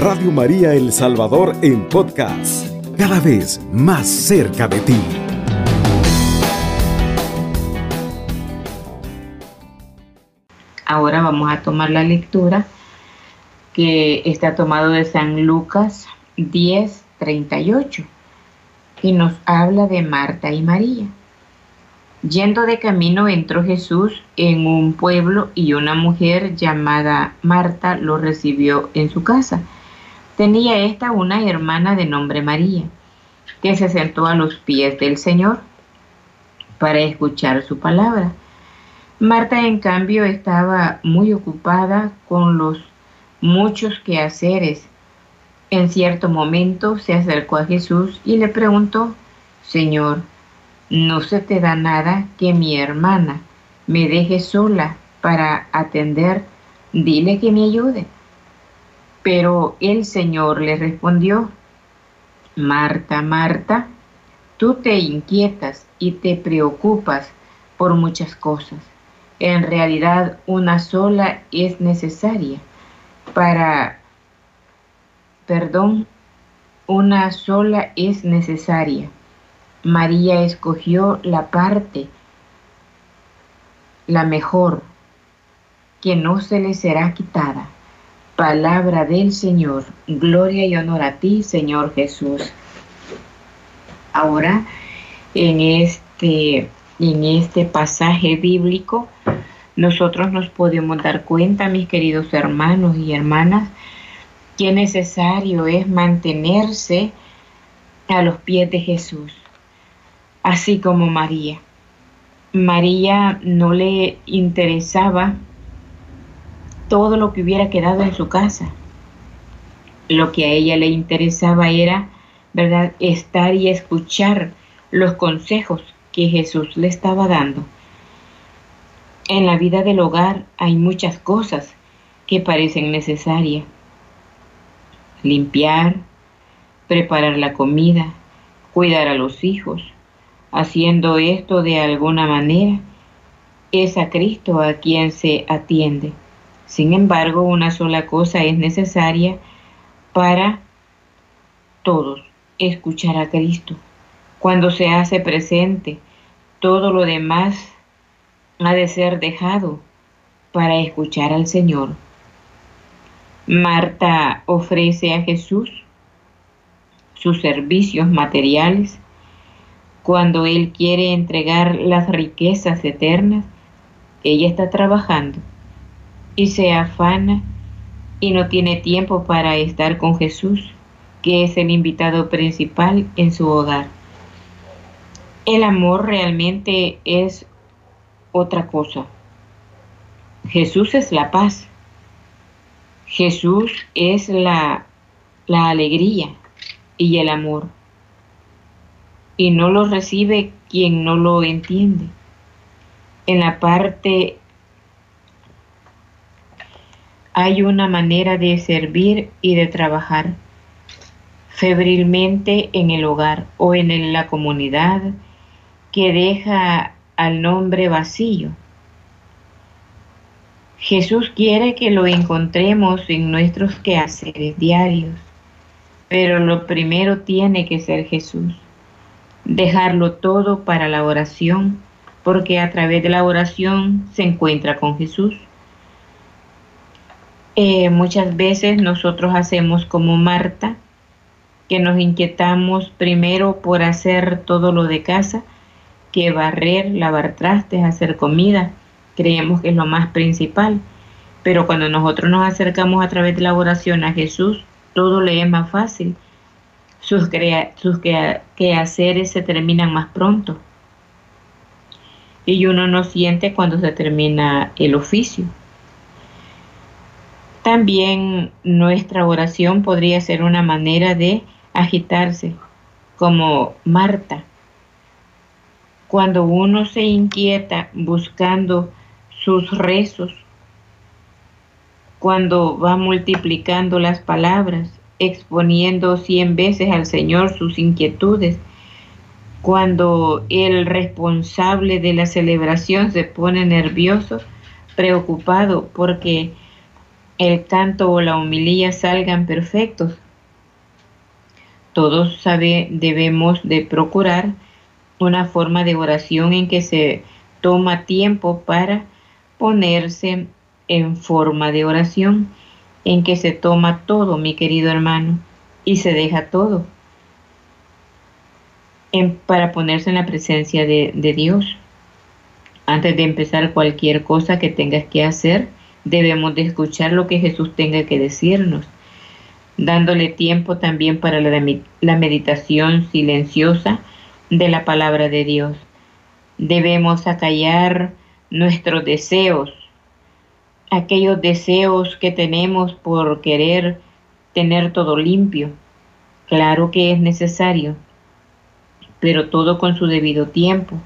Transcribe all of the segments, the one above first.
Radio María El Salvador en podcast, cada vez más cerca de ti. Ahora vamos a tomar la lectura que está tomado de San Lucas 10, 38 y nos habla de Marta y María. Yendo de camino entró Jesús en un pueblo y una mujer llamada Marta lo recibió en su casa. Tenía esta una hermana de nombre María, que se sentó a los pies del Señor para escuchar su palabra. Marta, en cambio, estaba muy ocupada con los muchos quehaceres. En cierto momento se acercó a Jesús y le preguntó, Señor, no se te da nada que mi hermana me deje sola para atender, dile que me ayude. Pero el Señor le respondió, Marta, Marta, tú te inquietas y te preocupas por muchas cosas. En realidad una sola es necesaria para, perdón, una sola es necesaria María escogió la parte, la mejor, que no se le será quitada. Palabra del Señor, gloria y honor a ti, Señor Jesús. Ahora, en este, en este pasaje bíblico, nosotros nos podemos dar cuenta, mis queridos hermanos y hermanas, que necesario es mantenerse a los pies de Jesús así como María. María no le interesaba todo lo que hubiera quedado en su casa. Lo que a ella le interesaba era, ¿verdad?, estar y escuchar los consejos que Jesús le estaba dando. En la vida del hogar hay muchas cosas que parecen necesarias. Limpiar, preparar la comida, cuidar a los hijos, Haciendo esto de alguna manera, es a Cristo a quien se atiende. Sin embargo, una sola cosa es necesaria para todos, escuchar a Cristo. Cuando se hace presente, todo lo demás ha de ser dejado para escuchar al Señor. Marta ofrece a Jesús sus servicios materiales cuando Él quiere entregar las riquezas eternas, ella está trabajando y se afana y no tiene tiempo para estar con Jesús, que es el invitado principal en su hogar. El amor realmente es otra cosa. Jesús es la paz. Jesús es la, la alegría y el amor y no lo recibe quien no lo entiende. En la parte hay una manera de servir y de trabajar febrilmente en el hogar o en la comunidad que deja al nombre vacío. Jesús quiere que lo encontremos en nuestros quehaceres diarios, pero lo primero tiene que ser Jesús dejarlo todo para la oración, porque a través de la oración se encuentra con Jesús. Eh, muchas veces nosotros hacemos como Marta, que nos inquietamos primero por hacer todo lo de casa, que barrer, lavar trastes, hacer comida, creemos que es lo más principal. Pero cuando nosotros nos acercamos a través de la oración a Jesús, todo le es más fácil sus, sus quehaceres se terminan más pronto. Y uno no siente cuando se termina el oficio. También nuestra oración podría ser una manera de agitarse, como Marta. Cuando uno se inquieta buscando sus rezos, cuando va multiplicando las palabras, exponiendo cien veces al Señor sus inquietudes. Cuando el responsable de la celebración se pone nervioso, preocupado, porque el canto o la homilía salgan perfectos. Todos sabe, debemos de procurar una forma de oración en que se toma tiempo para ponerse en forma de oración, en que se toma todo, mi querido hermano, y se deja todo para ponerse en la presencia de, de Dios. Antes de empezar cualquier cosa que tengas que hacer, debemos de escuchar lo que Jesús tenga que decirnos, dándole tiempo también para la, la meditación silenciosa de la palabra de Dios. Debemos acallar nuestros deseos, aquellos deseos que tenemos por querer tener todo limpio. Claro que es necesario, pero todo con su debido tiempo.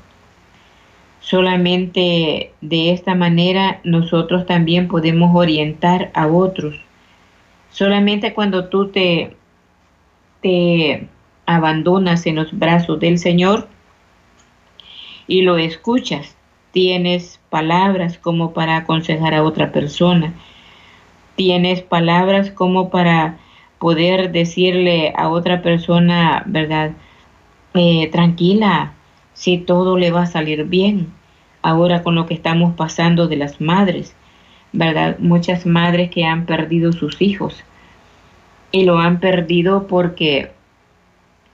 Solamente de esta manera nosotros también podemos orientar a otros. Solamente cuando tú te, te abandonas en los brazos del Señor y lo escuchas, tienes palabras como para aconsejar a otra persona, tienes palabras como para poder decirle a otra persona, ¿verdad? Eh, tranquila, si todo le va a salir bien. Ahora con lo que estamos pasando de las madres, ¿verdad? Muchas madres que han perdido sus hijos y lo han perdido porque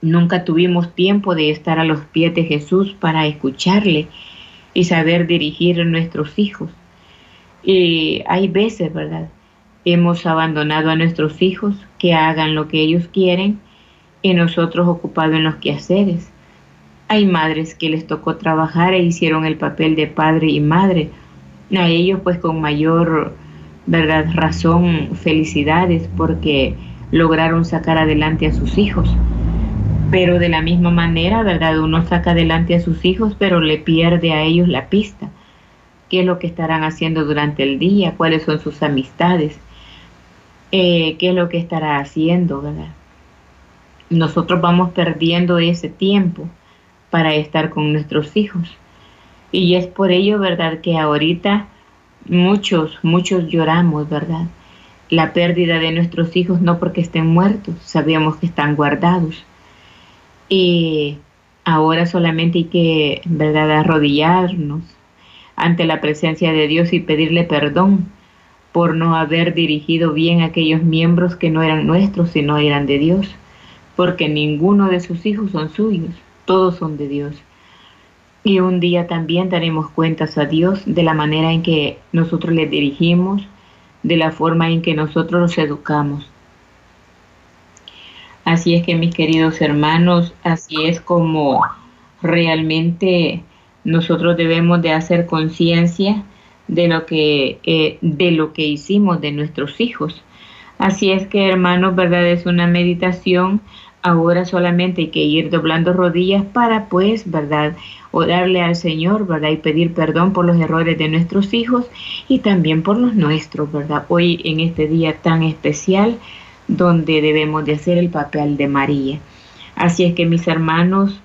nunca tuvimos tiempo de estar a los pies de Jesús para escucharle y saber dirigir a nuestros hijos. Y hay veces, ¿verdad? Hemos abandonado a nuestros hijos que hagan lo que ellos quieren y nosotros ocupados en los quehaceres. Hay madres que les tocó trabajar e hicieron el papel de padre y madre. A ellos pues con mayor verdad razón felicidades porque lograron sacar adelante a sus hijos. Pero de la misma manera, ¿verdad? Uno saca adelante a sus hijos, pero le pierde a ellos la pista. ¿Qué es lo que estarán haciendo durante el día? ¿Cuáles son sus amistades? Eh, ¿Qué es lo que estará haciendo? Nosotros vamos perdiendo ese tiempo para estar con nuestros hijos. Y es por ello, ¿verdad?, que ahorita muchos, muchos lloramos, ¿verdad? La pérdida de nuestros hijos no porque estén muertos, sabemos que están guardados. Y ahora solamente hay que, ¿verdad?, arrodillarnos ante la presencia de Dios y pedirle perdón por no haber dirigido bien a aquellos miembros que no eran nuestros, sino eran de Dios, porque ninguno de sus hijos son suyos todos son de Dios. Y un día también daremos cuentas a Dios de la manera en que nosotros le dirigimos, de la forma en que nosotros los educamos. Así es que mis queridos hermanos, así es como realmente nosotros debemos de hacer conciencia de lo que eh, de lo que hicimos de nuestros hijos. Así es que hermanos, verdad es una meditación Ahora solamente hay que ir doblando rodillas para pues, ¿verdad? Orarle al Señor, ¿verdad? Y pedir perdón por los errores de nuestros hijos y también por los nuestros, ¿verdad? Hoy en este día tan especial donde debemos de hacer el papel de María. Así es que mis hermanos,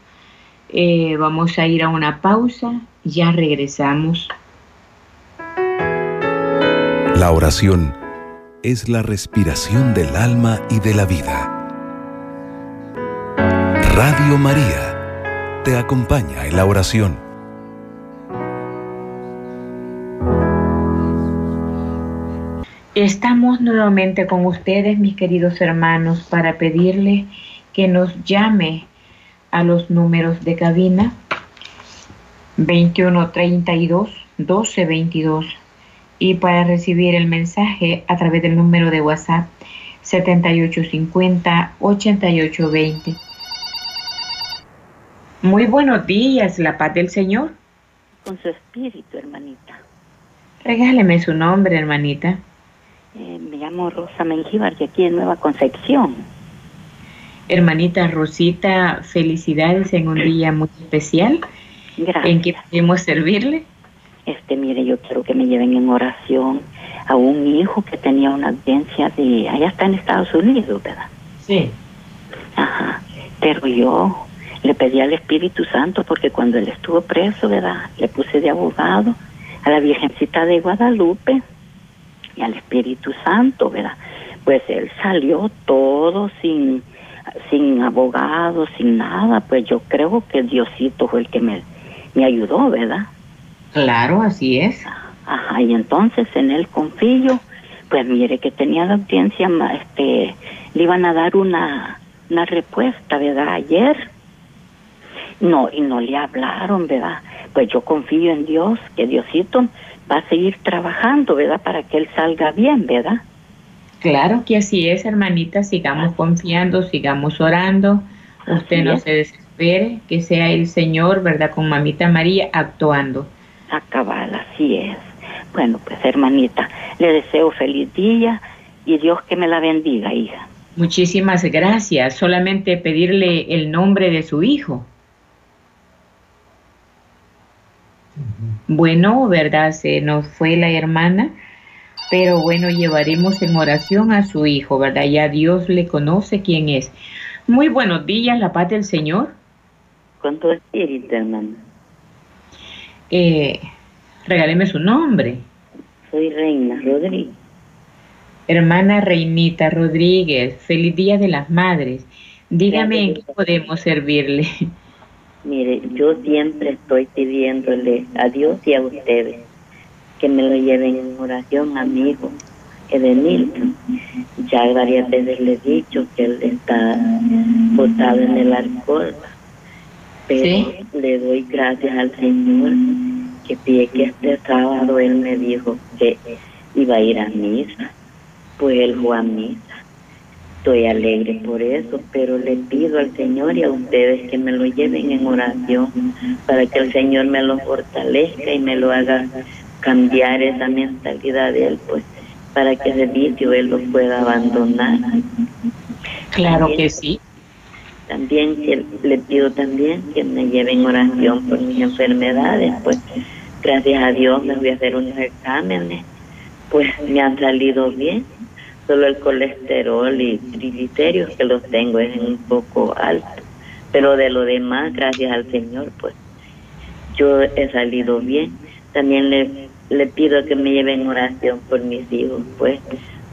eh, vamos a ir a una pausa, ya regresamos. La oración es la respiración del alma y de la vida. Radio María te acompaña en la oración. Estamos nuevamente con ustedes, mis queridos hermanos, para pedirle que nos llame a los números de cabina 2132 1222 y para recibir el mensaje a través del número de WhatsApp 7850 8820. Muy buenos días, la paz del Señor. Con su espíritu, hermanita. Regáleme su nombre, hermanita. Eh, me llamo Rosa Mengíbar, de aquí en Nueva Concepción. Hermanita Rosita, felicidades en un día muy especial. Gracias. ¿En qué podemos servirle? Este, mire, yo quiero que me lleven en oración a un hijo que tenía una audiencia de, allá está en Estados Unidos, ¿verdad? Sí. Ajá. Pero yo le pedí al Espíritu Santo porque cuando él estuvo preso, ¿verdad? Le puse de abogado a la Virgencita de Guadalupe y al Espíritu Santo, ¿verdad? Pues él salió todo sin, sin abogado, sin nada, pues yo creo que Diosito fue el que me, me ayudó, ¿verdad? Claro, así es. Ajá, y entonces en el confío, pues mire que tenía la audiencia, este, le iban a dar una, una respuesta, ¿verdad? Ayer. No, y no le hablaron, ¿verdad? Pues yo confío en Dios, que Diosito va a seguir trabajando, ¿verdad? Para que él salga bien, ¿verdad? Claro que así es, hermanita, sigamos confiando, sigamos orando, usted no se desespere, que sea el Señor, ¿verdad? Con mamita María actuando. Acabar, así es. Bueno, pues hermanita, le deseo feliz día y Dios que me la bendiga, hija. Muchísimas gracias. Solamente pedirle el nombre de su hijo. Bueno, ¿verdad? Se nos fue la hermana, pero bueno, llevaremos en oración a su hijo, ¿verdad? Ya Dios le conoce quién es. Muy buenos días, la paz del Señor. Con tu espíritu, hermano. Eh, regáleme su nombre. Soy Reina Rodríguez. Hermana Reinita Rodríguez, feliz Día de las Madres. Dígame en qué podemos servirle. Mire, yo siempre estoy pidiéndole a Dios y a ustedes que me lo lleven en oración a mi hijo Edenilton. Ya varias veces le he dicho que él está botado en el alcohol, pero le doy gracias al Señor que pide que este sábado él me dijo que iba a ir a misa vuelvo a misa. Estoy alegre por eso, pero le pido al Señor y a ustedes que me lo lleven en oración para que el Señor me lo fortalezca y me lo haga cambiar esa mentalidad de él, pues para que ese vicio él lo pueda abandonar. Claro que sí. También que le pido también que me lleven oración por mis enfermedades, pues gracias a Dios me voy a hacer unos exámenes, pues me han salido bien solo el colesterol y triglicéridos que los tengo es un poco alto, pero de lo demás, gracias al Señor, pues yo he salido bien. También le, le pido que me lleven oración por mis hijos, pues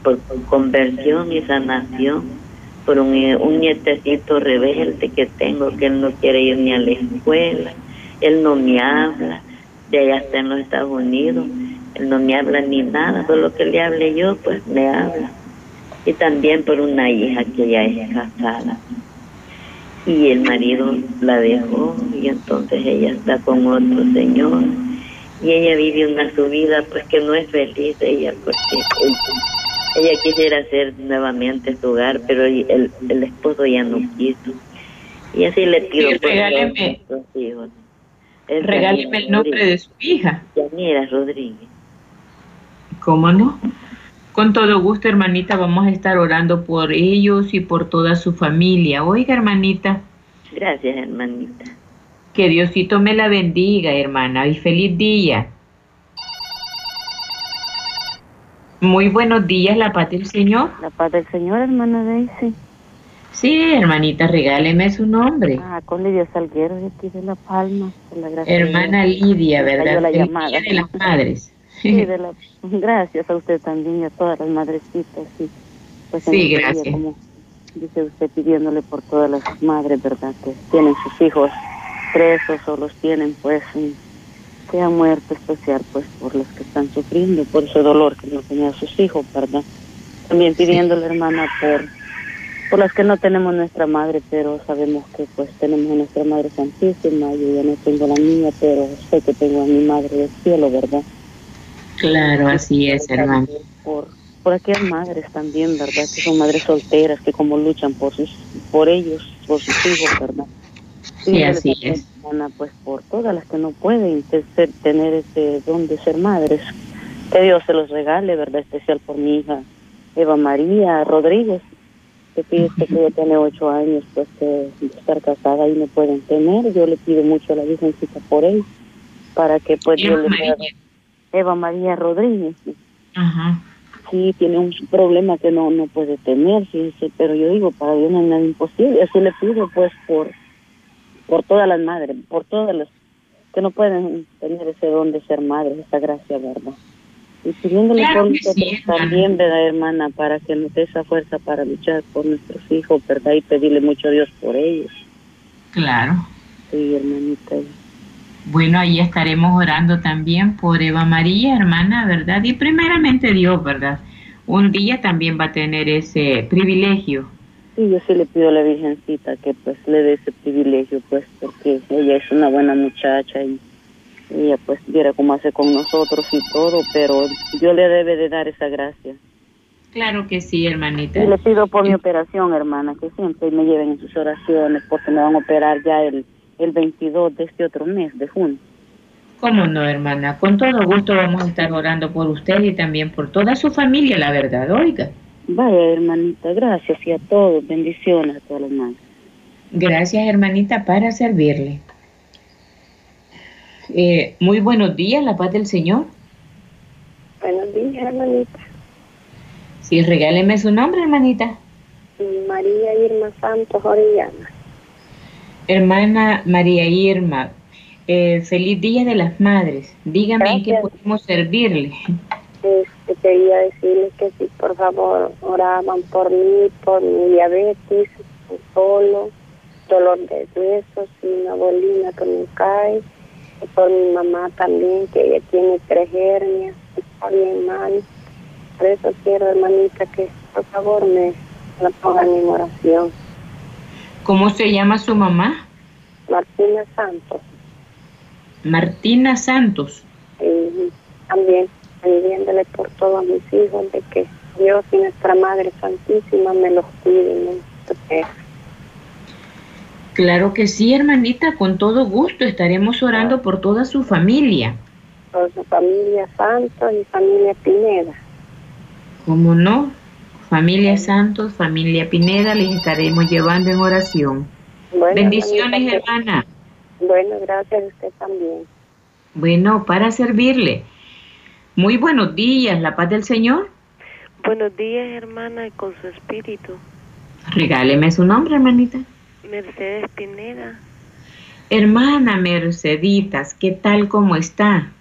por conversión y sanación, por un, un nietecito rebelde que tengo, que él no quiere ir ni a la escuela, él no me habla, de allá está en los Estados Unidos, él no me habla ni nada, solo que le hable yo, pues me habla y también por una hija que ya es casada. Y el marido la dejó y entonces ella está con otro señor y ella vive una su vida pues que no es feliz ella porque ella quisiera hacer nuevamente su hogar pero el, el esposo ya no quiso y así le pido sí, regáleme, hijos. regáleme el nombre de su hija Yanira Rodríguez ¿cómo no? Con todo gusto, hermanita, vamos a estar orando por ellos y por toda su familia. Oiga, hermanita. Gracias, hermanita. Que Diosito me la bendiga, hermana, y feliz día. Muy buenos días, la paz del Señor. La paz del Señor, hermana Daisy. Sí, hermanita, regáleme su nombre. Ah, con Lidia Salguero, de aquí de La Palma. La Hermana Lidia, ¿verdad? La llamada. de las madres. Sí, de la, gracias a usted también y a todas las madrecitas. Sí, pues sí gracias. como dice usted, pidiéndole por todas las madres, ¿verdad? Que tienen sus hijos presos o los tienen, pues, que han muerto especial, pues, por los que están sufriendo, por ese dolor que no tenía sus hijos, ¿verdad? También pidiéndole, hermana, por por las que no tenemos nuestra madre, pero sabemos que pues tenemos a nuestra Madre Santísima, yo ya no tengo la mía, pero sé que tengo a mi Madre del Cielo, ¿verdad? Claro, así es, hermano. Por, por aquellas madres también, ¿verdad? Que son madres solteras, que como luchan por sus, por ellos, por sus hijos, ¿verdad? Sí, así es. pues por todas las que no pueden tener ese don de ser madres. Que Dios se los regale, ¿verdad? Especial por mi hija Eva María Rodríguez, que pide que ella tiene ocho años, pues que estar casada y no pueden tener. Yo le pido mucho a la Virgencita por él, para que pues Dios le pueda Eva María Rodríguez. Ajá. Sí, tiene un problema que no no puede tener, fíjese, pero yo digo, para Dios no hay nada imposible. Así le pido, pues, por por todas las madres, por todas las que no pueden tener ese don de ser madres, esa gracia, ¿verdad? y pidiéndole por nosotros también, ¿verdad, hermana? Para que nos dé esa fuerza para luchar por nuestros hijos, ¿verdad? Y pedirle mucho a Dios por ellos. Claro. Sí, hermanita. Bueno, ahí estaremos orando también por Eva María, hermana, ¿verdad? Y primeramente Dios, ¿verdad? Un día también va a tener ese privilegio. Sí, yo sí le pido a la Virgencita que pues le dé ese privilegio, pues, porque ella es una buena muchacha y ella pues viera cómo hace con nosotros y todo, pero yo le debe de dar esa gracia. Claro que sí, hermanita. Y le pido por mi operación, hermana, que siempre me lleven en sus oraciones porque me van a operar ya el, el 22 de este otro mes, de junio. ¿Cómo no, hermana? Con todo gusto vamos a estar orando por usted y también por toda su familia, la verdad, oiga. Vaya, hermanita, gracias y a todos, bendiciones a todos los madres. Gracias, hermanita, para servirle. Eh, muy buenos días, la paz del Señor. Buenos días, hermanita. Sí, regáleme su nombre, hermanita. María Irma Santos Orellana. Hermana María Irma, eh, feliz Día de las Madres. Dígame en qué podemos servirle. Este, quería decirle que si por favor oraban por mí, por mi diabetes, solo, dolor de huesos y una bolina que me cae por mi mamá también, que ella tiene tres hernias, está bien mal. Por eso quiero, hermanita, que por favor me la pongan en oración. ¿Cómo se llama su mamá? Martina Santos. Martina Santos. Y también pidiéndole por todos mis hijos de que Dios y nuestra Madre Santísima me los cuiden, me Claro que sí, hermanita, con todo gusto estaremos orando por toda su familia. Por su familia Santos y familia Pineda. ¿Cómo no? Familia Santos, familia Pineda, les estaremos llevando en oración. Bendiciones, hermana. Bueno, gracias a usted también. Bueno, para servirle. Muy buenos días, la paz del Señor. Buenos días, hermana, y con su espíritu. Regáleme su nombre, hermanita. Mercedes Pineda. Hermana Merceditas, ¿qué tal cómo está?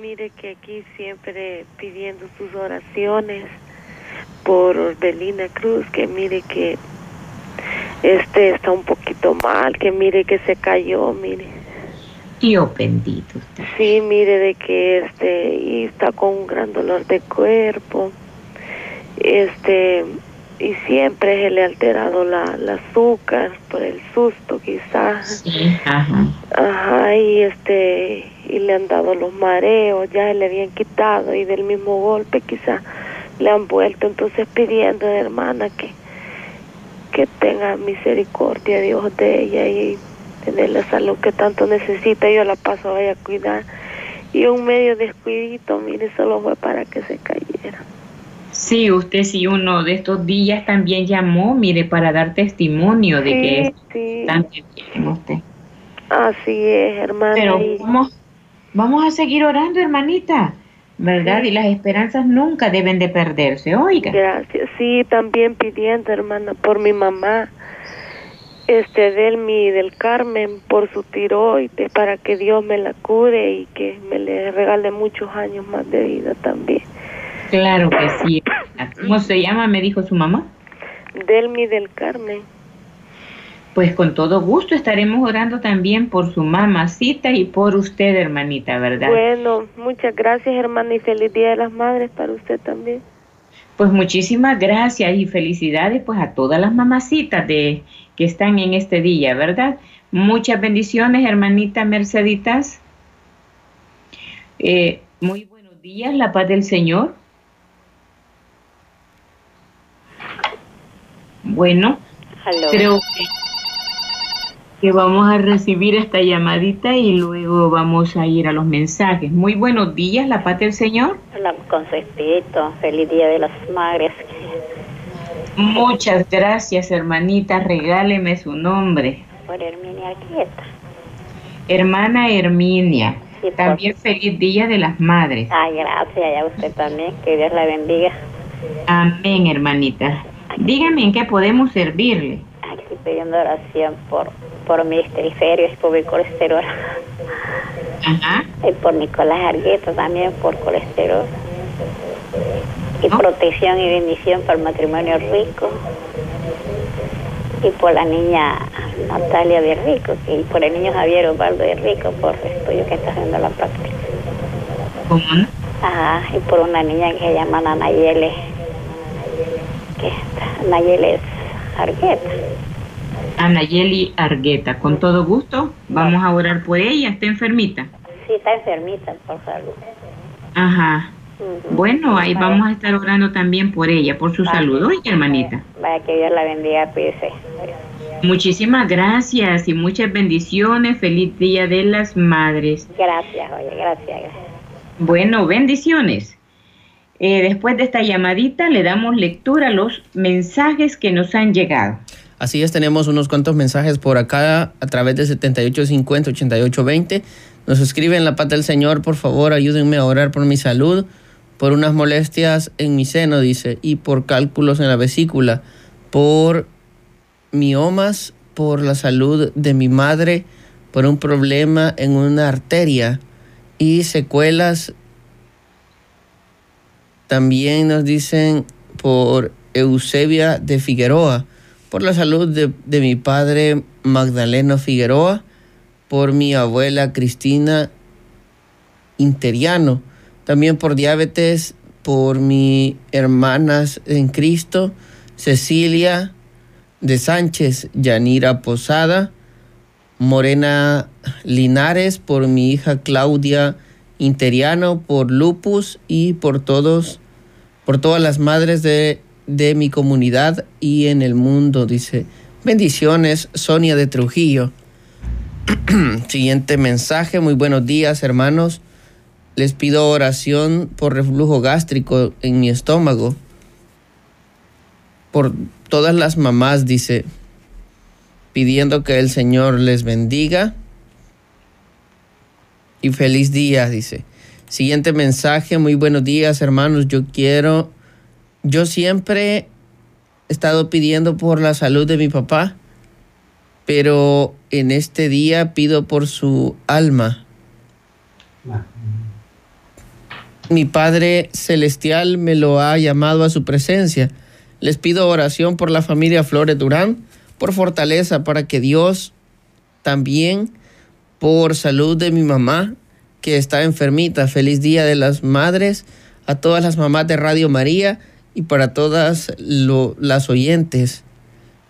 Mire que aquí siempre pidiendo sus oraciones por Belina Cruz, que mire que este está un poquito mal, que mire que se cayó, mire. Dios bendito. Sí, mire de que este y está con un gran dolor de cuerpo. Este y siempre se le ha alterado la, azúcar por el susto quizás sí, ajá. ajá y este y le han dado los mareos ya le habían quitado y del mismo golpe quizás le han vuelto entonces pidiendo a hermana que que tenga misericordia Dios de ella y tener la salud que tanto necesita yo la paso vaya a cuidar y un medio descuidito mire solo fue para que se cayera Sí, usted sí uno de estos días también llamó, mire, para dar testimonio de que sí. bien usted. Así es, hermana. Pero vamos, vamos a seguir orando, hermanita, ¿verdad? Y las esperanzas nunca deben de perderse, oiga. Gracias. Sí, también pidiendo, hermana, por mi mamá, este, Delmi del Carmen, por su tiroides, para que Dios me la cure y que me le regale muchos años más de vida también. Claro que sí. ¿Cómo se llama? Me dijo su mamá. Delmi del Carmen. Pues con todo gusto estaremos orando también por su mamacita y por usted, hermanita, ¿verdad? Bueno, muchas gracias, hermana, y feliz Día de las Madres para usted también. Pues muchísimas gracias y felicidades pues a todas las mamacitas de que están en este día, ¿verdad? Muchas bendiciones, hermanita Merceditas. Eh, muy buenos días, la paz del Señor. Bueno, creo que, vamos a recibir esta llamadita y luego vamos a ir a los mensajes. Muy buenos días, la paz del Señor. Con su espíritu, feliz día de las madres. Muchas gracias, hermanita, regáleme su nombre. Por Herminia Arquieta. Hermana Herminia. también feliz día de las madres. Ay, gracias, y a usted también, que Dios la bendiga. Amén, hermanita. Dígame en qué podemos servirle. Pidiendo oración por, por mis triglicéridos y por mi colesterol. Ajá. Y por Nicolás Argueta también por colesterol. y protección y bendición para el matrimonio rico y por la niña Natalia de Rico y por el niño Javier Osvaldo de Rico por el estudio que está haciendo la práctica. ¿Cómo? Ajá, y por una niña que se llama Nayele, que está, Nayele es Argueta. Anayeli Argueta, con todo gusto, vamos a orar por ella, está enfermita. Sí, está enfermita por salud. Ajá. Bueno, ahí vamos a estar orando también por ella, por su salud. Oye, hermanita. Vaya que Dios la bendiga, cuídese. Muchísimas gracias y muchas bendiciones. Feliz Día de las Madres. Gracias, oye, gracias, gracias. Bueno, bendiciones. Eh, después de esta llamadita le damos lectura a los mensajes que nos han llegado. Así es, tenemos unos cuantos mensajes por acá a través de 7850-8820. Nos escribe en la pata del Señor, por favor, ayúdenme a orar por mi salud, por unas molestias en mi seno, dice, y por cálculos en la vesícula, por miomas, por la salud de mi madre, por un problema en una arteria y secuelas. También nos dicen por Eusebia de Figueroa, por la salud de, de mi padre Magdaleno Figueroa, por mi abuela Cristina Interiano, también por diabetes, por mis hermanas en Cristo, Cecilia de Sánchez, Yanira Posada, Morena Linares, por mi hija Claudia Interiano, por lupus y por todos, por todas las madres de, de mi comunidad y en el mundo, dice. Bendiciones, Sonia de Trujillo. Siguiente mensaje, muy buenos días hermanos. Les pido oración por reflujo gástrico en mi estómago. Por todas las mamás, dice, pidiendo que el Señor les bendiga. Y feliz día, dice. Siguiente mensaje, muy buenos días hermanos. Yo quiero, yo siempre he estado pidiendo por la salud de mi papá, pero en este día pido por su alma. Mi Padre Celestial me lo ha llamado a su presencia. Les pido oración por la familia Flores Durán, por fortaleza para que Dios también, por salud de mi mamá, que está enfermita. Feliz Día de las Madres, a todas las mamás de Radio María y para todas las oyentes,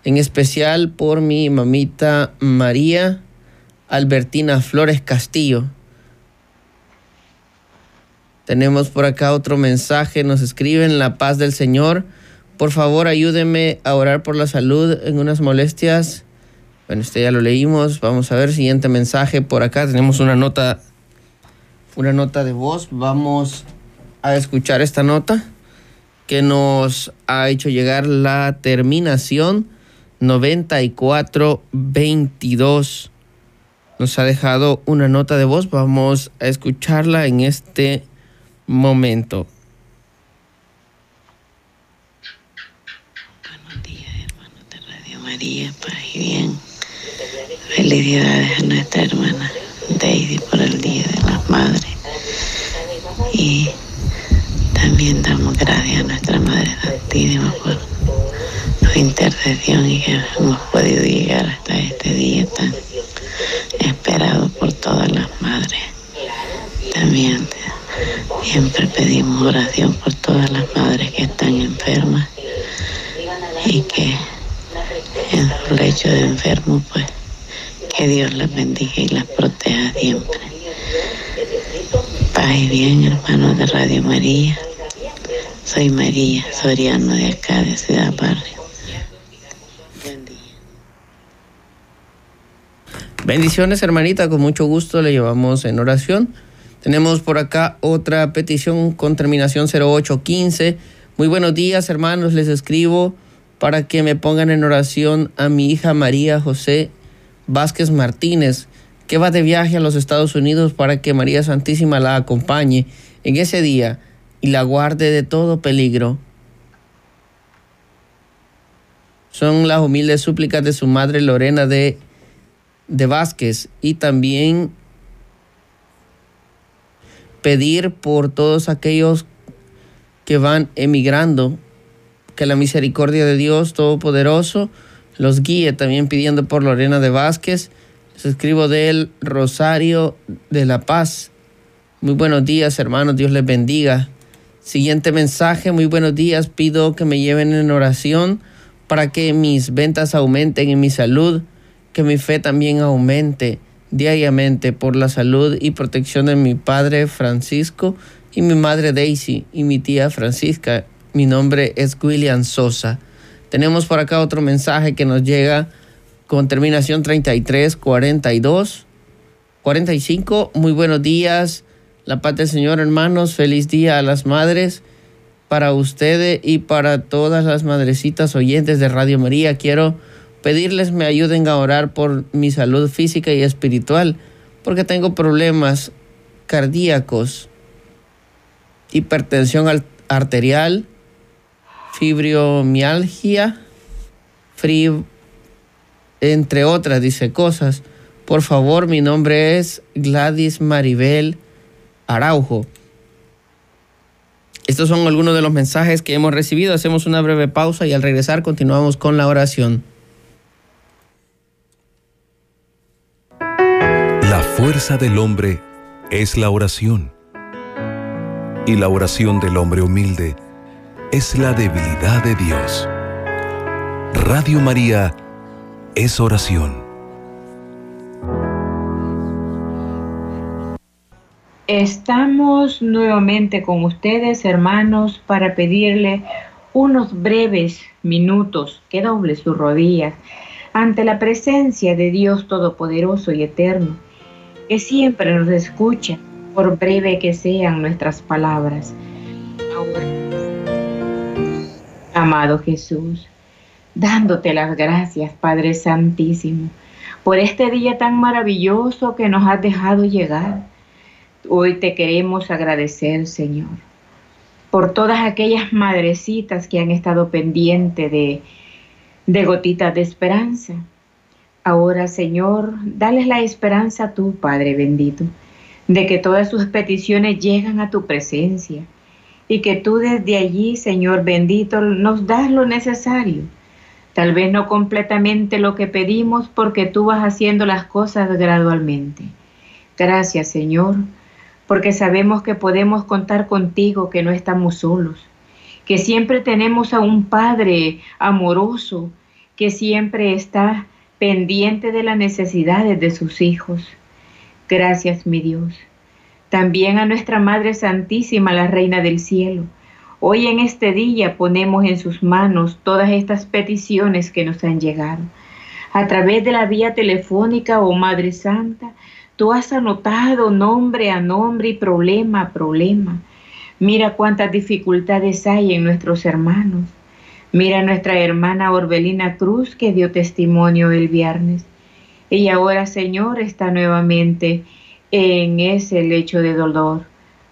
en especial por mi mamita María Albertina Flores Castillo. Tenemos por acá otro mensaje, nos escriben la paz del Señor. Por favor, ayúdeme a orar por la salud en unas molestias. Bueno, este ya lo leímos. Vamos a ver siguiente mensaje por acá. Tenemos una nota una nota de voz. Vamos a escuchar esta nota que nos ha hecho llegar la terminación 9422. Nos ha dejado una nota de voz. Vamos a escucharla en este momento. Buenos días, hermanos de Radio María, paz y bien. Felicidades a nuestra hermana Daisy por el Día de las Madres. Y también damos gracias a nuestra Madre Santísima por su intercesión y que hemos podido llegar hasta este día tan esperado por todas las madres. También siempre pedimos oración por todas las madres que están enfermas y que en su lecho de enfermo, pues que Dios las bendiga y las proteja siempre. Paz y bien, hermanos de Radio María. Soy María Soriano de acá, de Ciudad Barrio. Buen día. Bendiciones, hermanita, con mucho gusto le llevamos en oración. Tenemos por acá otra petición con terminación 0815. Muy buenos días, hermanos, les escribo para que me pongan en oración a mi hija María José Vázquez Martínez, que va de viaje a los Estados Unidos para que María Santísima la acompañe en ese día y la guarde de todo peligro. Son las humildes súplicas de su madre Lorena de de Vázquez y también pedir por todos aquellos que van emigrando. Que la misericordia de Dios Todopoderoso los guíe, también pidiendo por Lorena de Vázquez. Les escribo del Rosario de la Paz. Muy buenos días, hermanos, Dios les bendiga. Siguiente mensaje, muy buenos días, pido que me lleven en oración para que mis ventas aumenten y mi salud, que mi fe también aumente diariamente por la salud y protección de mi padre Francisco y mi madre Daisy y mi tía Francisca. Mi nombre es William Sosa. Tenemos por acá otro mensaje que nos llega con terminación 33, 42, 45. Muy buenos días. La paz del Señor, hermanos. Feliz día a las madres. Para ustedes y para todas las madrecitas oyentes de Radio María, quiero pedirles me ayuden a orar por mi salud física y espiritual, porque tengo problemas cardíacos, hipertensión arterial, fibromialgia, entre otras, dice cosas. Por favor, mi nombre es Gladys Maribel Araujo. Estos son algunos de los mensajes que hemos recibido. Hacemos una breve pausa y al regresar continuamos con la oración. La fuerza del hombre es la oración. Y la oración del hombre humilde es la debilidad de Dios. Radio María es oración. Estamos nuevamente con ustedes, hermanos, para pedirle unos breves minutos que doble sus rodillas ante la presencia de Dios Todopoderoso y Eterno, que siempre nos escucha, por breve que sean nuestras palabras. Amado Jesús, dándote las gracias, Padre Santísimo, por este día tan maravilloso que nos has dejado llegar. Hoy te queremos agradecer, Señor, por todas aquellas madrecitas que han estado pendientes de, de gotitas de esperanza. Ahora, Señor, dales la esperanza a tu Padre bendito, de que todas sus peticiones llegan a tu presencia y que tú desde allí, Señor bendito, nos das lo necesario. Tal vez no completamente lo que pedimos porque tú vas haciendo las cosas gradualmente. Gracias, Señor, porque sabemos que podemos contar contigo, que no estamos solos, que siempre tenemos a un Padre amoroso, que siempre está pendiente de las necesidades de sus hijos. Gracias, mi Dios también a nuestra Madre Santísima, la Reina del Cielo. Hoy en este día ponemos en sus manos todas estas peticiones que nos han llegado. A través de la vía telefónica, oh Madre Santa, tú has anotado nombre a nombre y problema a problema. Mira cuántas dificultades hay en nuestros hermanos. Mira nuestra hermana Orbelina Cruz que dio testimonio el viernes. Y ahora, Señor, está nuevamente en ese lecho de dolor.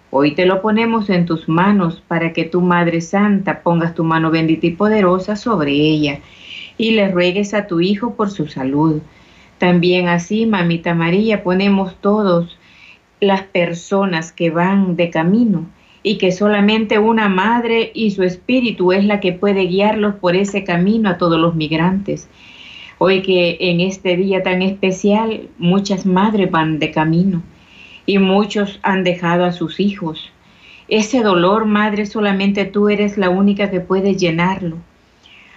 Hoy te lo ponemos en tus manos para que tu Madre Santa pongas tu mano bendita y poderosa sobre ella y le ruegues a tu Hijo por su salud. También así, Mamita María, ponemos todos las personas que van de camino y que solamente una madre y su espíritu es la que puede guiarlos por ese camino a todos los migrantes. Hoy que en este día tan especial muchas madres van de camino y muchos han dejado a sus hijos. Ese dolor, Madre, solamente tú eres la única que puedes llenarlo.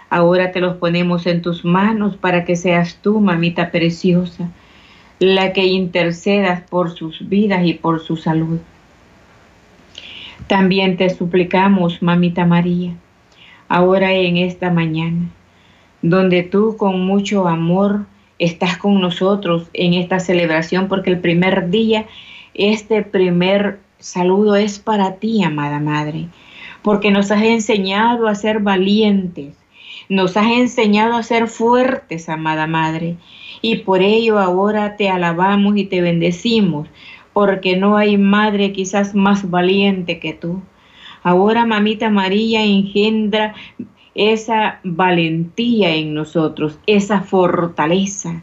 Ahora te los ponemos en tus manos para que seas tú, mamita preciosa, la que intercedas por sus vidas y por su salud. También te suplicamos, mamita María, ahora en esta mañana, donde tú con mucho amor estás con nosotros en esta celebración, porque el primer día este primer saludo es para ti, amada Madre, porque nos has enseñado a ser valientes, nos has enseñado a ser fuertes, amada Madre, y por ello ahora te alabamos y te bendecimos, porque no hay madre quizás más valiente que tú. Ahora, mamita María, engendra esa valentía en nosotros, esa fortaleza,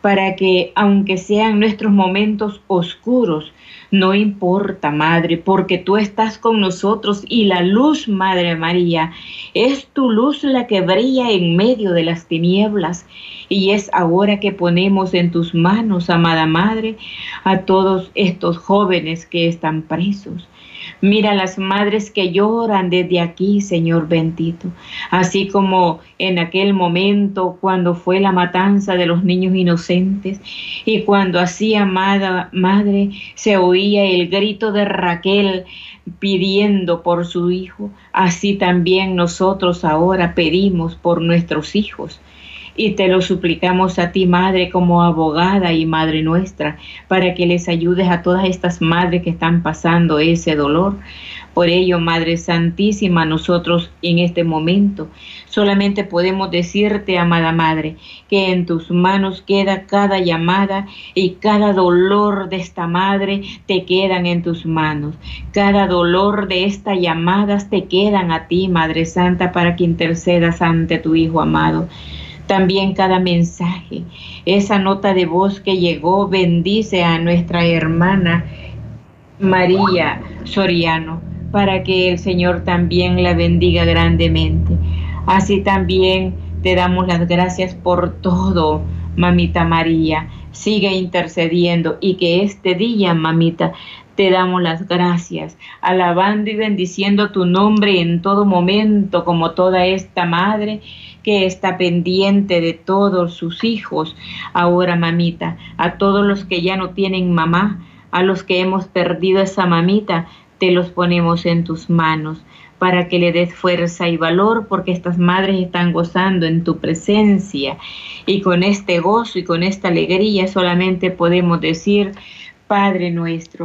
para que, aunque sean nuestros momentos oscuros, no importa, Madre, porque tú estás con nosotros y la luz, Madre María, es tu luz la que brilla en medio de las tinieblas. Y es ahora que ponemos en tus manos, amada Madre, a todos estos jóvenes que están presos Mira las madres que lloran desde aquí, Señor bendito, así como en aquel momento cuando fue la matanza de los niños inocentes y cuando así, amada madre, se oía el grito de Raquel pidiendo por su hijo, así también nosotros ahora pedimos por nuestros hijos y te lo suplicamos a ti, Madre, como abogada y Madre nuestra, para que les ayudes a todas estas madres que están pasando ese dolor. Por ello, Madre Santísima, nosotros en este momento solamente podemos decirte, amada Madre, que en tus manos queda cada llamada y cada dolor de esta Madre te quedan en tus manos. Cada dolor de estas llamadas te quedan a ti, Madre Santa, para que intercedas ante tu Hijo amado también cada mensaje. Esa nota de voz que llegó bendice a nuestra hermana María Soriano para que el Señor también la bendiga grandemente. Así también te damos las gracias por todo, mamita María. Sigue intercediendo y que este día, mamita, te damos las gracias, alabando y bendiciendo tu nombre en todo momento, como toda esta madre que está pendiente de todos sus hijos. Ahora, mamita, a todos los que ya no tienen mamá, a los que hemos perdido esa mamita, te los ponemos en tus manos para que le des fuerza y valor, porque estas madres están gozando en tu presencia. Y con este gozo y con esta alegría solamente podemos decir, Padre nuestro,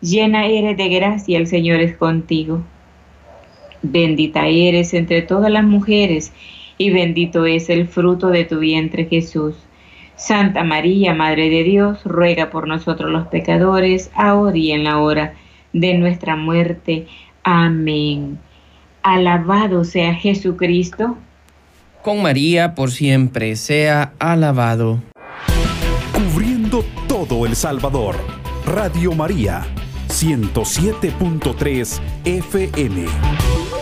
llena eres de gracia, el Señor es contigo. Bendita eres entre todas las mujeres, y bendito es el fruto de tu vientre Jesús. Santa María, Madre de Dios, ruega por nosotros los pecadores, ahora y en la hora de nuestra muerte. Amén. Alabado sea Jesucristo. Con María por siempre sea alabado. Cubriendo todo El Salvador. Radio María 107.3 FM.